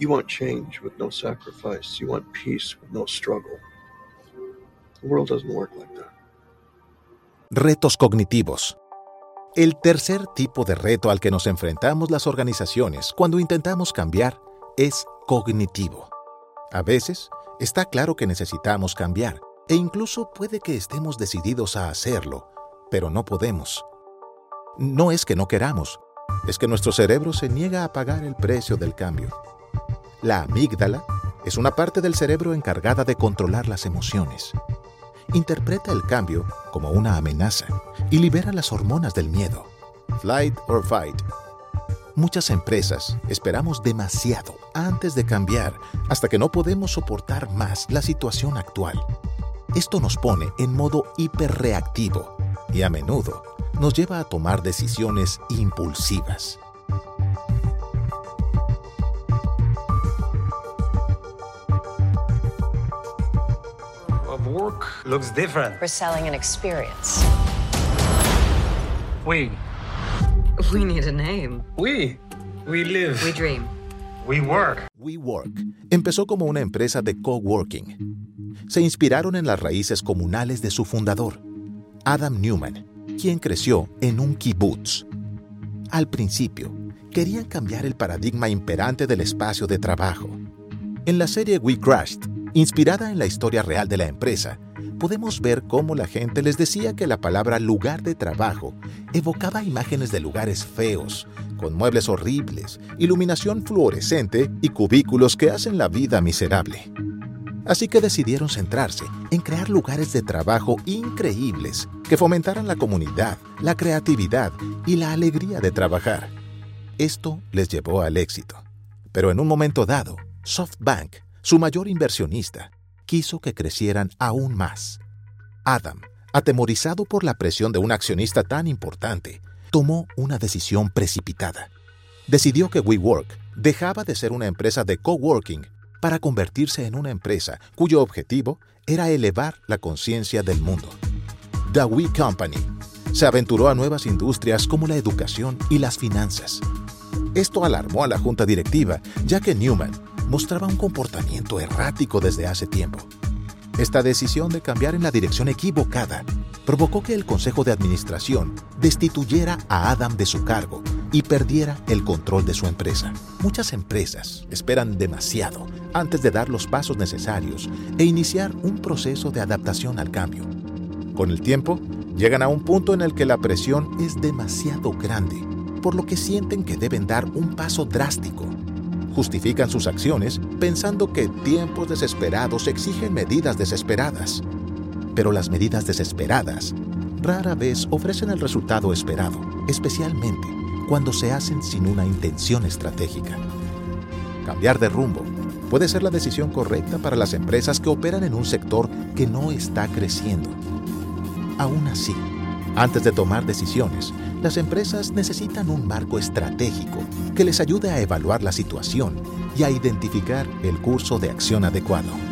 You want change with no sacrifice. You want peace with no struggle. The world doesn't work like that. Retos cognitivos. El tercer tipo de reto al que nos enfrentamos las organizaciones cuando intentamos cambiar es cognitivo. A veces, está claro que necesitamos cambiar e incluso puede que estemos decididos a hacerlo, pero no podemos. No es que no queramos, es que nuestro cerebro se niega a pagar el precio del cambio. La amígdala es una parte del cerebro encargada de controlar las emociones. Interpreta el cambio como una amenaza y libera las hormonas del miedo. Flight or fight. Muchas empresas esperamos demasiado antes de cambiar hasta que no podemos soportar más la situación actual. Esto nos pone en modo hiperreactivo y a menudo nos lleva a tomar decisiones impulsivas. Work looks different. We're selling an experience. We. We need a name. We. We live. We dream. We work. WeWork empezó como una empresa de coworking. Se inspiraron en las raíces comunales de su fundador, Adam Newman, quien creció en un kibutz. Al principio, querían cambiar el paradigma imperante del espacio de trabajo. En la serie We Crashed, Inspirada en la historia real de la empresa, podemos ver cómo la gente les decía que la palabra lugar de trabajo evocaba imágenes de lugares feos, con muebles horribles, iluminación fluorescente y cubículos que hacen la vida miserable. Así que decidieron centrarse en crear lugares de trabajo increíbles que fomentaran la comunidad, la creatividad y la alegría de trabajar. Esto les llevó al éxito. Pero en un momento dado, SoftBank su mayor inversionista, quiso que crecieran aún más. Adam, atemorizado por la presión de un accionista tan importante, tomó una decisión precipitada. Decidió que WeWork dejaba de ser una empresa de coworking para convertirse en una empresa cuyo objetivo era elevar la conciencia del mundo. The We Company se aventuró a nuevas industrias como la educación y las finanzas. Esto alarmó a la junta directiva, ya que Newman mostraba un comportamiento errático desde hace tiempo. Esta decisión de cambiar en la dirección equivocada provocó que el Consejo de Administración destituyera a Adam de su cargo y perdiera el control de su empresa. Muchas empresas esperan demasiado antes de dar los pasos necesarios e iniciar un proceso de adaptación al cambio. Con el tiempo, llegan a un punto en el que la presión es demasiado grande, por lo que sienten que deben dar un paso drástico justifican sus acciones pensando que tiempos desesperados exigen medidas desesperadas. Pero las medidas desesperadas rara vez ofrecen el resultado esperado, especialmente cuando se hacen sin una intención estratégica. Cambiar de rumbo puede ser la decisión correcta para las empresas que operan en un sector que no está creciendo. Aún así, antes de tomar decisiones, las empresas necesitan un marco estratégico que les ayude a evaluar la situación y a identificar el curso de acción adecuado.